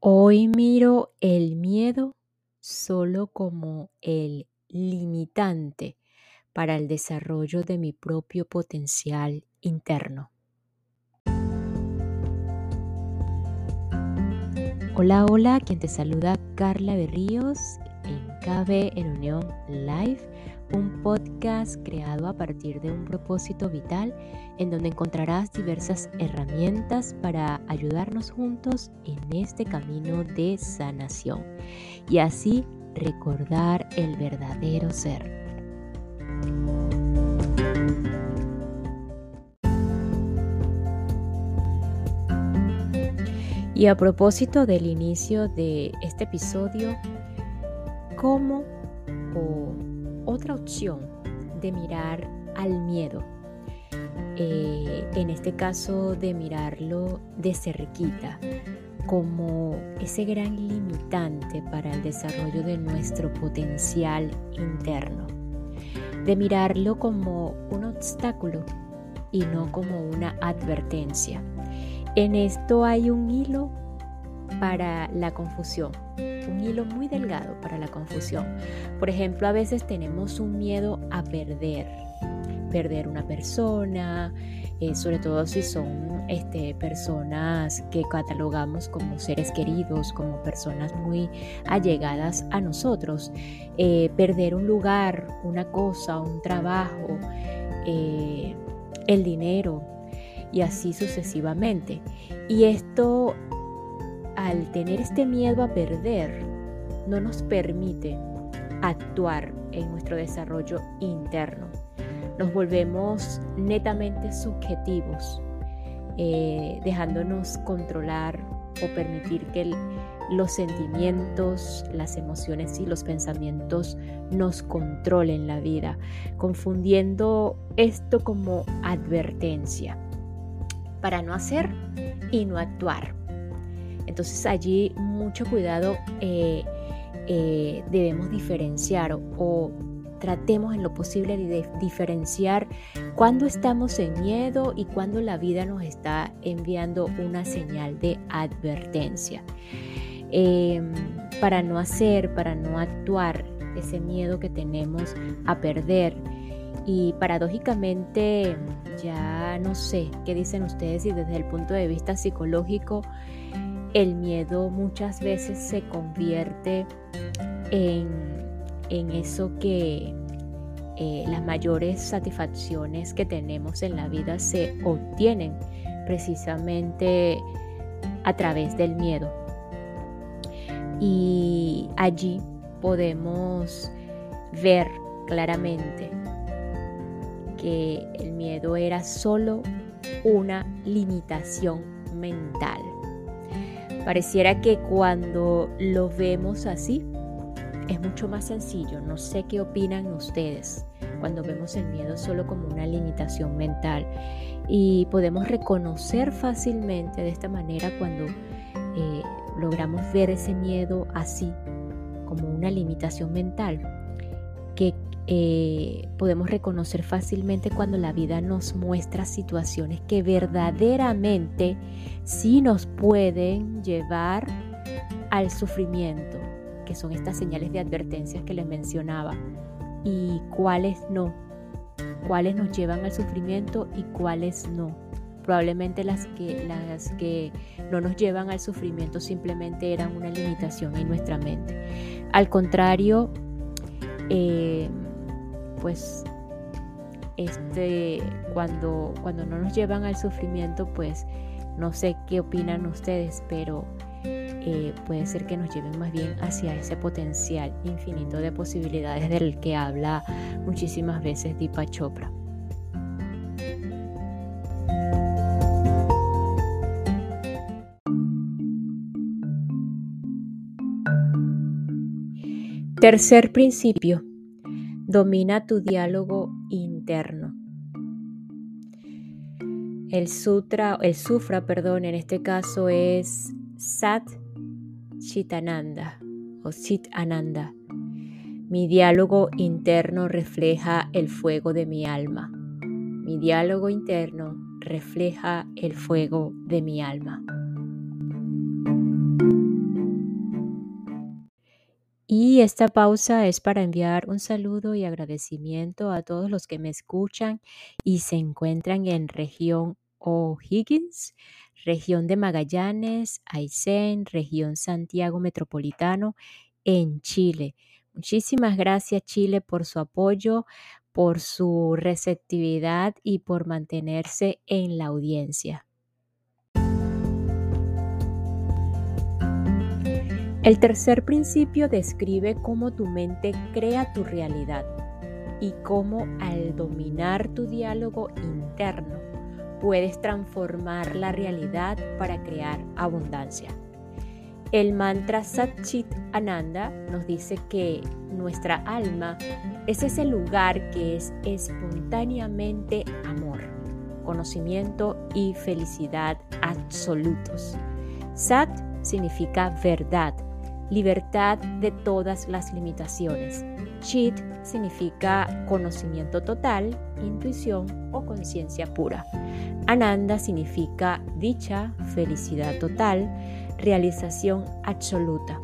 Hoy miro el miedo solo como el limitante para el desarrollo de mi propio potencial interno. Hola, hola, quien te saluda Carla Berríos en KB en Unión Live un podcast creado a partir de un propósito vital en donde encontrarás diversas herramientas para ayudarnos juntos en este camino de sanación y así recordar el verdadero ser. Y a propósito del inicio de este episodio, ¿cómo o otra opción de mirar al miedo. Eh, en este caso de mirarlo de cerquita como ese gran limitante para el desarrollo de nuestro potencial interno. De mirarlo como un obstáculo y no como una advertencia. En esto hay un hilo para la confusión un hilo muy delgado para la confusión. Por ejemplo, a veces tenemos un miedo a perder, perder una persona, eh, sobre todo si son este, personas que catalogamos como seres queridos, como personas muy allegadas a nosotros, eh, perder un lugar, una cosa, un trabajo, eh, el dinero y así sucesivamente. Y esto al tener este miedo a perder, no nos permite actuar en nuestro desarrollo interno. Nos volvemos netamente subjetivos, eh, dejándonos controlar o permitir que los sentimientos, las emociones y los pensamientos nos controlen la vida, confundiendo esto como advertencia para no hacer y no actuar. Entonces allí mucho cuidado eh, eh, debemos diferenciar o, tratemos en lo posible de diferenciar cuando estamos en miedo y cuando la vida nos está enviando una señal de advertencia. Em, para no hacer, para no actuar ese miedo que tenemos a perder. Y paradójicamente, ya no sé qué dicen ustedes y desde el punto de vista psicológico, el miedo muchas veces se convierte en, eso que eh, las mayores satisfacciones que tenemos en la vida se obtienen precisamente a través del miedo. Y allí podemos ver claramente que el miedo era solo una limitación mental. Pareciera que cuando lo vemos así es mucho más sencillo. No sé qué opinan ustedes cuando vemos el miedo solo como una limitación mental. Y podemos reconocer fácilmente de esta manera cuando eh, logramos ver ese miedo así, como una limitación mental, que eh, podemos reconocer fácilmente cuando la vida nos muestra situaciones que verdaderamente sí nos pueden llevar al sufrimiento, que son estas señales de advertencias que les mencionaba, y cuáles no, cuáles nos llevan al sufrimiento y cuáles no. Probablemente las que, las que no nos llevan al sufrimiento simplemente eran una limitación en nuestra mente. Al contrario, eh, pues este, cuando, cuando no nos llevan al sufrimiento, pues no sé qué opinan ustedes, pero eh, puede ser que nos lleven más bien hacia ese potencial infinito de posibilidades del que habla muchísimas veces Deepa Chopra. Tercer principio, Domina tu diálogo interno. El sutra, el sufra, perdón, en este caso es Sat Chitananda o Sit Ananda. Mi diálogo interno refleja el fuego de mi alma. Mi diálogo interno refleja el fuego de mi alma. Y esta pausa es para enviar un saludo y agradecimiento a todos los que me escuchan y se encuentran en región O'Higgins, región de Magallanes, Aysén, región Santiago Metropolitano, en Chile. Muchísimas gracias Chile por su apoyo, por su receptividad y por mantenerse en la audiencia. El tercer principio describe cómo tu mente crea tu realidad y cómo al dominar tu diálogo interno puedes transformar la realidad para crear abundancia. El mantra Sat Chit Ananda nos dice que nuestra alma es ese lugar que es espontáneamente amor, conocimiento y felicidad absolutos. Sat significa verdad, libertad de todas las limitaciones. Chit significa conocimiento total, intuición o conciencia pura. Ananda significa dicha, felicidad total, realización absoluta.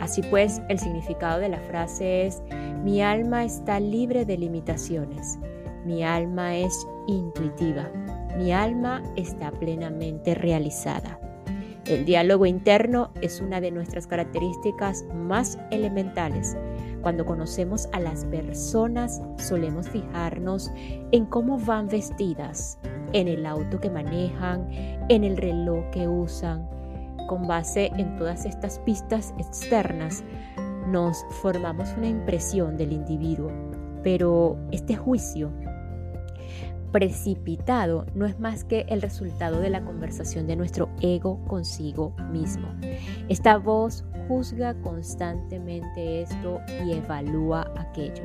Así pues, el significado de la frase es, mi alma está libre de limitaciones, mi alma es intuitiva, mi alma está plenamente realizada. El diálogo interno es una de nuestras características más elementales. Cuando conocemos a las personas solemos fijarnos en cómo van vestidas, en el auto que manejan, en el reloj que usan. Con base en todas estas pistas externas, nos formamos una impresión del individuo, pero este juicio precipitado no es más que el resultado de la conversación de nuestro ego consigo mismo. Esta voz juzga constantemente esto y evalúa aquello.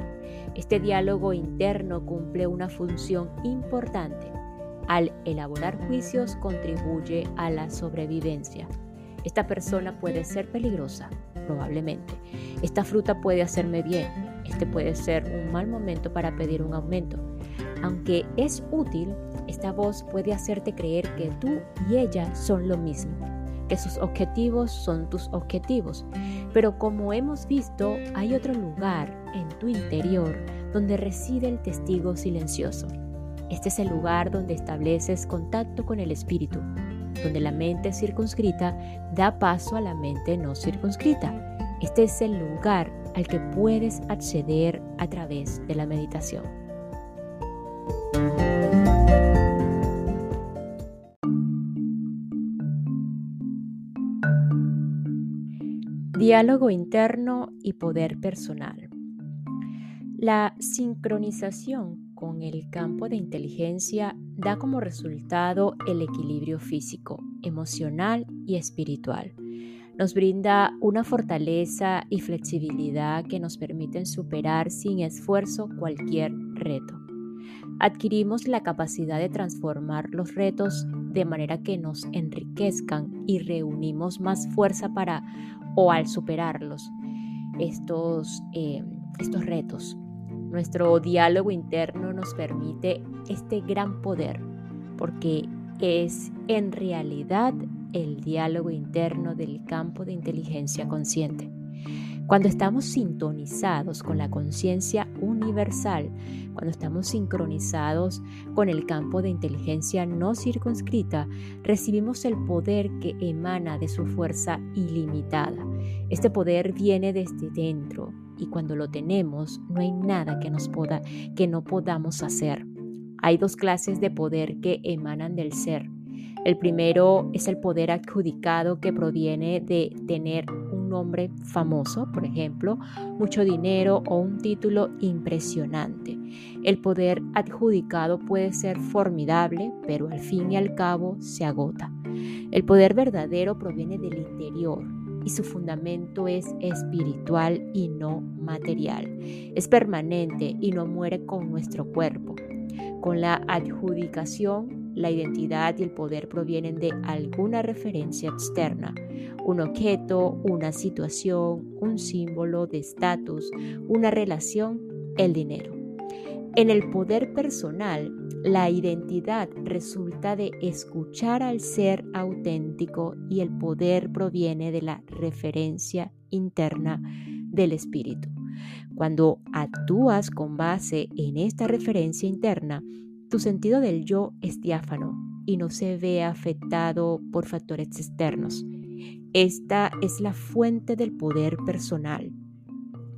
Este diálogo interno cumple una función importante. Al elaborar juicios contribuye a la sobrevivencia. Esta persona puede ser peligrosa, probablemente. Esta fruta puede hacerme bien. Este puede ser un mal momento para pedir un aumento. Aunque es útil, esta voz puede hacerte creer que tú y ella son lo mismo, que sus objetivos son tus objetivos. Pero como hemos visto, hay otro lugar en tu interior donde reside el testigo silencioso. Este es el lugar donde estableces contacto con el espíritu, donde la mente circunscrita da paso a la mente no circunscrita. Este es el lugar al que puedes acceder a través de la meditación. Diálogo interno y poder personal. La sincronización con el campo de inteligencia da como resultado el equilibrio físico, emocional y espiritual. Nos brinda una fortaleza y flexibilidad que nos permiten superar sin esfuerzo cualquier reto adquirimos la capacidad de transformar los retos de manera que nos enriquezcan y reunimos más fuerza para o al superarlos estos, eh, estos retos. Nuestro diálogo interno nos permite este gran poder porque es en realidad el diálogo interno del campo de inteligencia consciente. Cuando estamos sintonizados con la conciencia universal, cuando estamos sincronizados con el campo de inteligencia no circunscrita, recibimos el poder que emana de su fuerza ilimitada. Este poder viene desde dentro y cuando lo tenemos no hay nada que nos pueda que no podamos hacer. Hay dos clases de poder que emanan del ser. El primero es el poder adjudicado que proviene de tener nombre famoso, por ejemplo, mucho dinero o un título impresionante. El poder adjudicado puede ser formidable, pero al fin y al cabo se agota. El poder verdadero proviene del interior y su fundamento es espiritual y no material. Es permanente y no muere con nuestro cuerpo. Con la adjudicación la identidad y el poder provienen de alguna referencia externa, un objeto, una situación, un símbolo de estatus, una relación, el dinero. En el poder personal, la identidad resulta de escuchar al ser auténtico y el poder proviene de la referencia interna del espíritu. Cuando actúas con base en esta referencia interna, tu sentido del yo es diáfano y no se ve afectado por factores externos. Esta es la fuente del poder personal.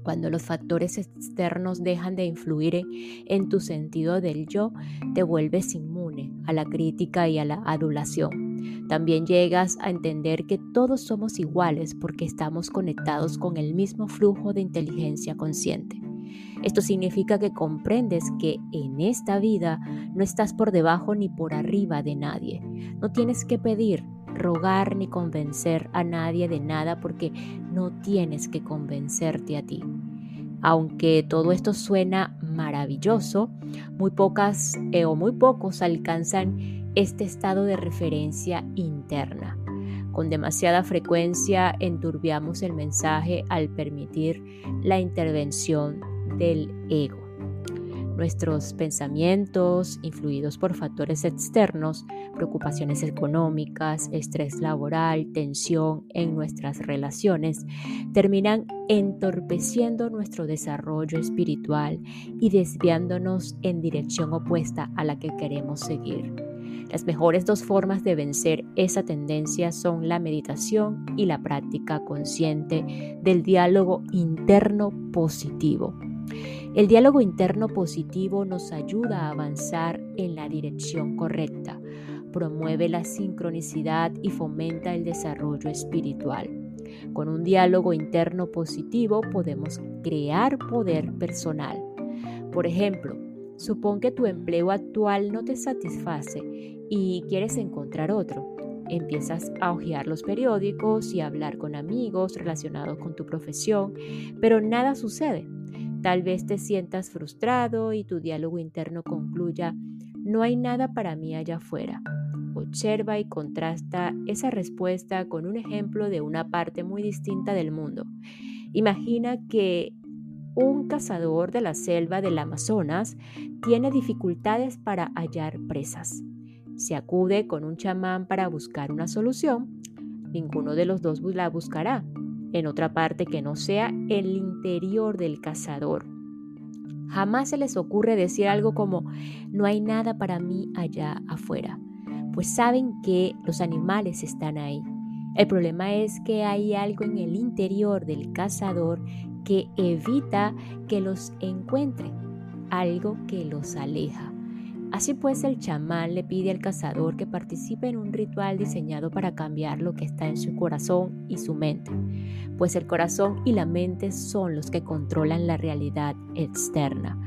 Cuando los factores externos dejan de influir en, tu sentido del yo, te vuelves inmune a la crítica y a la adulación. También llegas a entender que todos somos iguales porque estamos conectados con el mismo flujo de inteligencia consciente. Esto significa que comprendes que en esta vida no estás por debajo ni por arriba de nadie. No tienes que pedir, rogar ni convencer a nadie de nada porque no tienes que convencerte a ti. Aunque todo esto suena maravilloso, muy pocas eh, o muy pocos alcanzan este estado de referencia interna. Con demasiada frecuencia enturbiamos el mensaje al permitir la intervención del ego. Nuestros pensamientos, influidos por factores externos, preocupaciones económicas, estrés laboral, tensión en nuestras relaciones, terminan entorpeciendo nuestro desarrollo espiritual y desviándonos en dirección opuesta a la que queremos seguir. Las mejores dos formas de vencer esa tendencia son la meditación y la práctica consciente del diálogo interno positivo. El diálogo interno positivo nos ayuda a avanzar en la dirección correcta, promueve la sincronicidad y fomenta el desarrollo espiritual. Con un diálogo interno positivo podemos crear poder personal. Por ejemplo, supón que tu empleo actual no te satisface y quieres encontrar otro. Empiezas a hojear los periódicos y a hablar con amigos relacionados con tu profesión, pero nada sucede. Tal vez te sientas frustrado y tu diálogo interno concluya, no hay nada para mí allá afuera. Observa y contrasta esa respuesta con un ejemplo de una parte muy distinta del mundo. Imagina que un cazador de la selva del Amazonas tiene dificultades para hallar presas. Se acude con un chamán para buscar una solución. Ninguno de los dos la buscará en otra parte que no sea el interior del cazador. Jamás se les ocurre decir algo como no hay nada para mí allá afuera, pues saben que los animales están ahí. El problema es que hay algo en el interior del cazador que evita que los encuentre, algo que los aleja. Así pues, el chamán le pide al cazador que participe en un ritual diseñado para cambiar lo que está en su corazón y su mente, pues el corazón y la mente son los que controlan la realidad externa.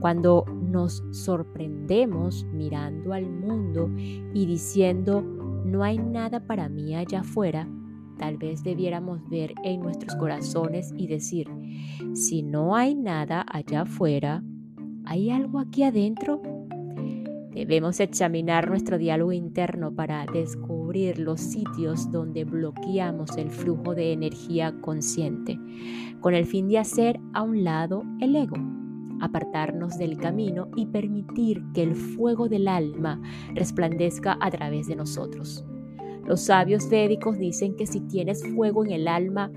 Cuando nos sorprendemos mirando al mundo y diciendo, no hay nada para mí allá afuera, tal vez debiéramos ver en nuestros corazones y decir, si no hay nada allá afuera, ¿hay algo aquí adentro? Debemos examinar nuestro diálogo interno para descubrir los sitios donde bloqueamos el flujo de energía consciente, con el fin de hacer a un lado el ego, apartarnos del camino y permitir que el fuego del alma resplandezca a través de nosotros. Los sabios védicos dicen que si tienes fuego en el alma,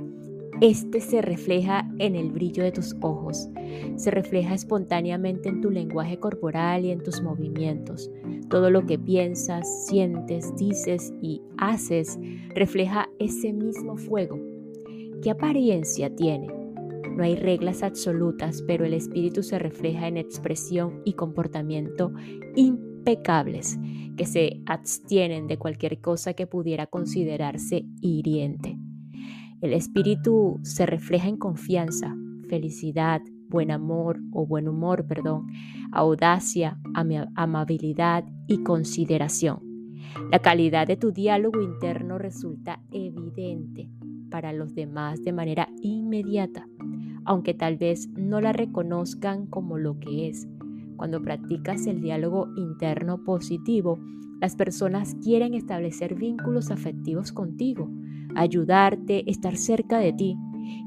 este se refleja en el brillo de tus ojos, se refleja espontáneamente en tu lenguaje corporal y en tus movimientos. Todo lo que piensas, sientes, dices y haces refleja ese mismo fuego. ¿Qué apariencia tiene? No hay reglas absolutas, pero el espíritu se refleja en expresión y comportamiento impecables que se abstienen de cualquier cosa que pudiera considerarse hiriente. El espíritu se refleja en confianza, felicidad, buen amor o buen humor, perdón, audacia, amabilidad y consideración. La calidad de tu diálogo interno resulta evidente para los demás de manera inmediata, aunque tal vez no la reconozcan como lo que es. Cuando practicas el diálogo interno positivo, las personas quieren establecer vínculos afectivos contigo ayudarte, estar cerca de ti.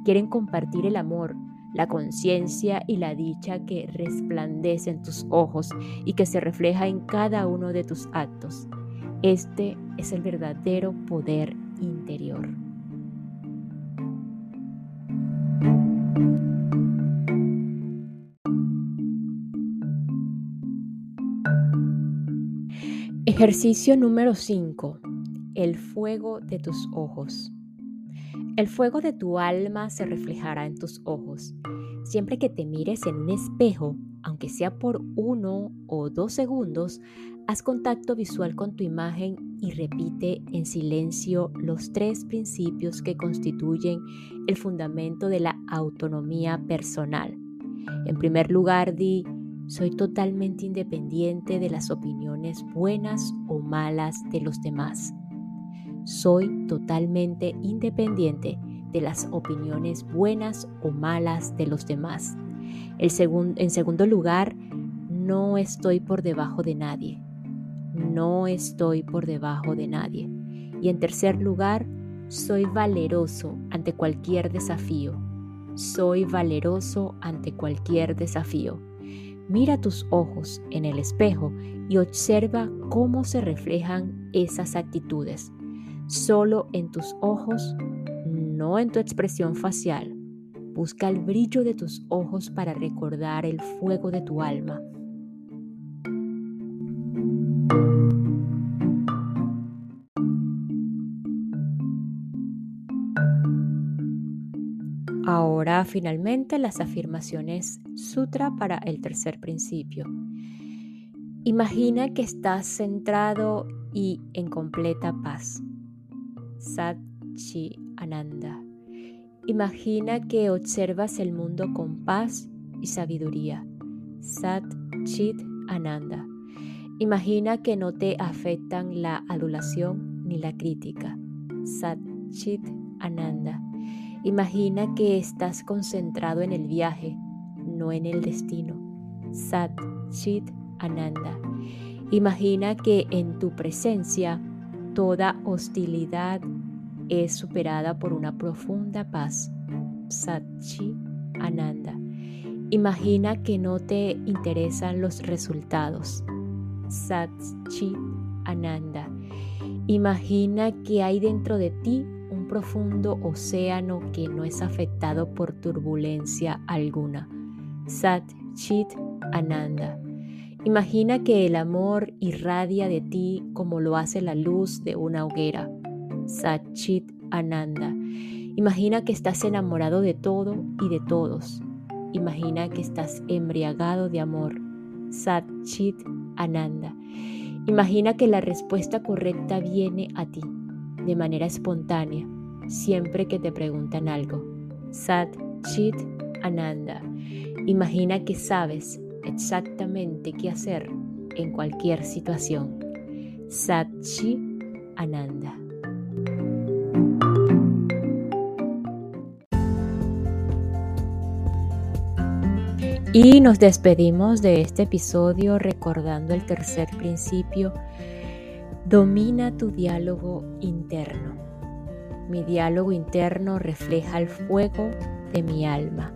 Quieren compartir el amor, la conciencia y la dicha que resplandece en tus ojos y que se refleja en cada uno de tus actos. Este es el verdadero poder interior. Ejercicio número 5. El fuego de tus ojos. El fuego de tu alma se reflejará en tus ojos. Siempre que te mires en un espejo, aunque sea por uno o dos segundos, haz contacto visual con tu imagen y repite en silencio los tres principios que constituyen el fundamento de la autonomía personal. En primer lugar, di, soy totalmente independiente de las opiniones buenas o malas de los demás. Soy totalmente independiente de las opiniones buenas o malas de los demás. en segundo lugar, no estoy por debajo de nadie. No estoy por debajo de nadie. Y en tercer lugar, soy valeroso ante cualquier desafío. Soy valeroso ante cualquier desafío. Mira tus ojos en el espejo y observa cómo se reflejan esas actitudes. Solo en tus ojos, no en tu expresión facial. Busca el brillo de tus ojos para recordar el fuego de tu alma. Ahora finalmente las afirmaciones sutra para el tercer principio. Imagina que estás centrado y en completa paz. Sat Chi Ananda. Imagina que observas el mundo con paz y sabiduría. Sat Chit Ananda. Imagina que no te afectan la adulación ni la crítica. Sat Chit Ananda. Imagina que estás concentrado en el viaje, no en el destino. Sat Chit Ananda. Imagina que en tu presencia toda hostilidad es superada por una profunda paz. Sat Chit Ananda. Imagina que no te interesan los resultados. Sat Chit Ananda. Imagina que hay dentro de ti un profundo océano que no es afectado por turbulencia alguna. Sat Chit Ananda. Imagina que el amor irradia de ti como lo hace la luz de una hoguera. Sat Chit Ananda. Imagina que estás enamorado de todo y de todos. Imagina que estás embriagado de amor. Sat Chit Ananda. Imagina que la respuesta correcta viene a ti de manera espontánea siempre que te preguntan algo. Sat Chit Ananda. Imagina que sabes exactamente qué hacer en cualquier situación. Sat Chit Ananda. Y nos despedimos de este episodio recordando el tercer principio Domina tu diálogo interno. Mi diálogo interno refleja el fuego de mi alma.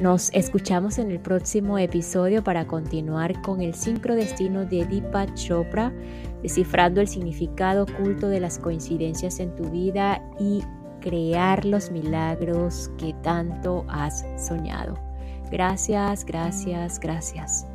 Nos escuchamos en el próximo episodio para continuar con el sincrodestino de Deepak Chopra, descifrando el significado oculto de las coincidencias en tu vida y crear los milagros que tanto has soñado. Gracias, gracias, gracias.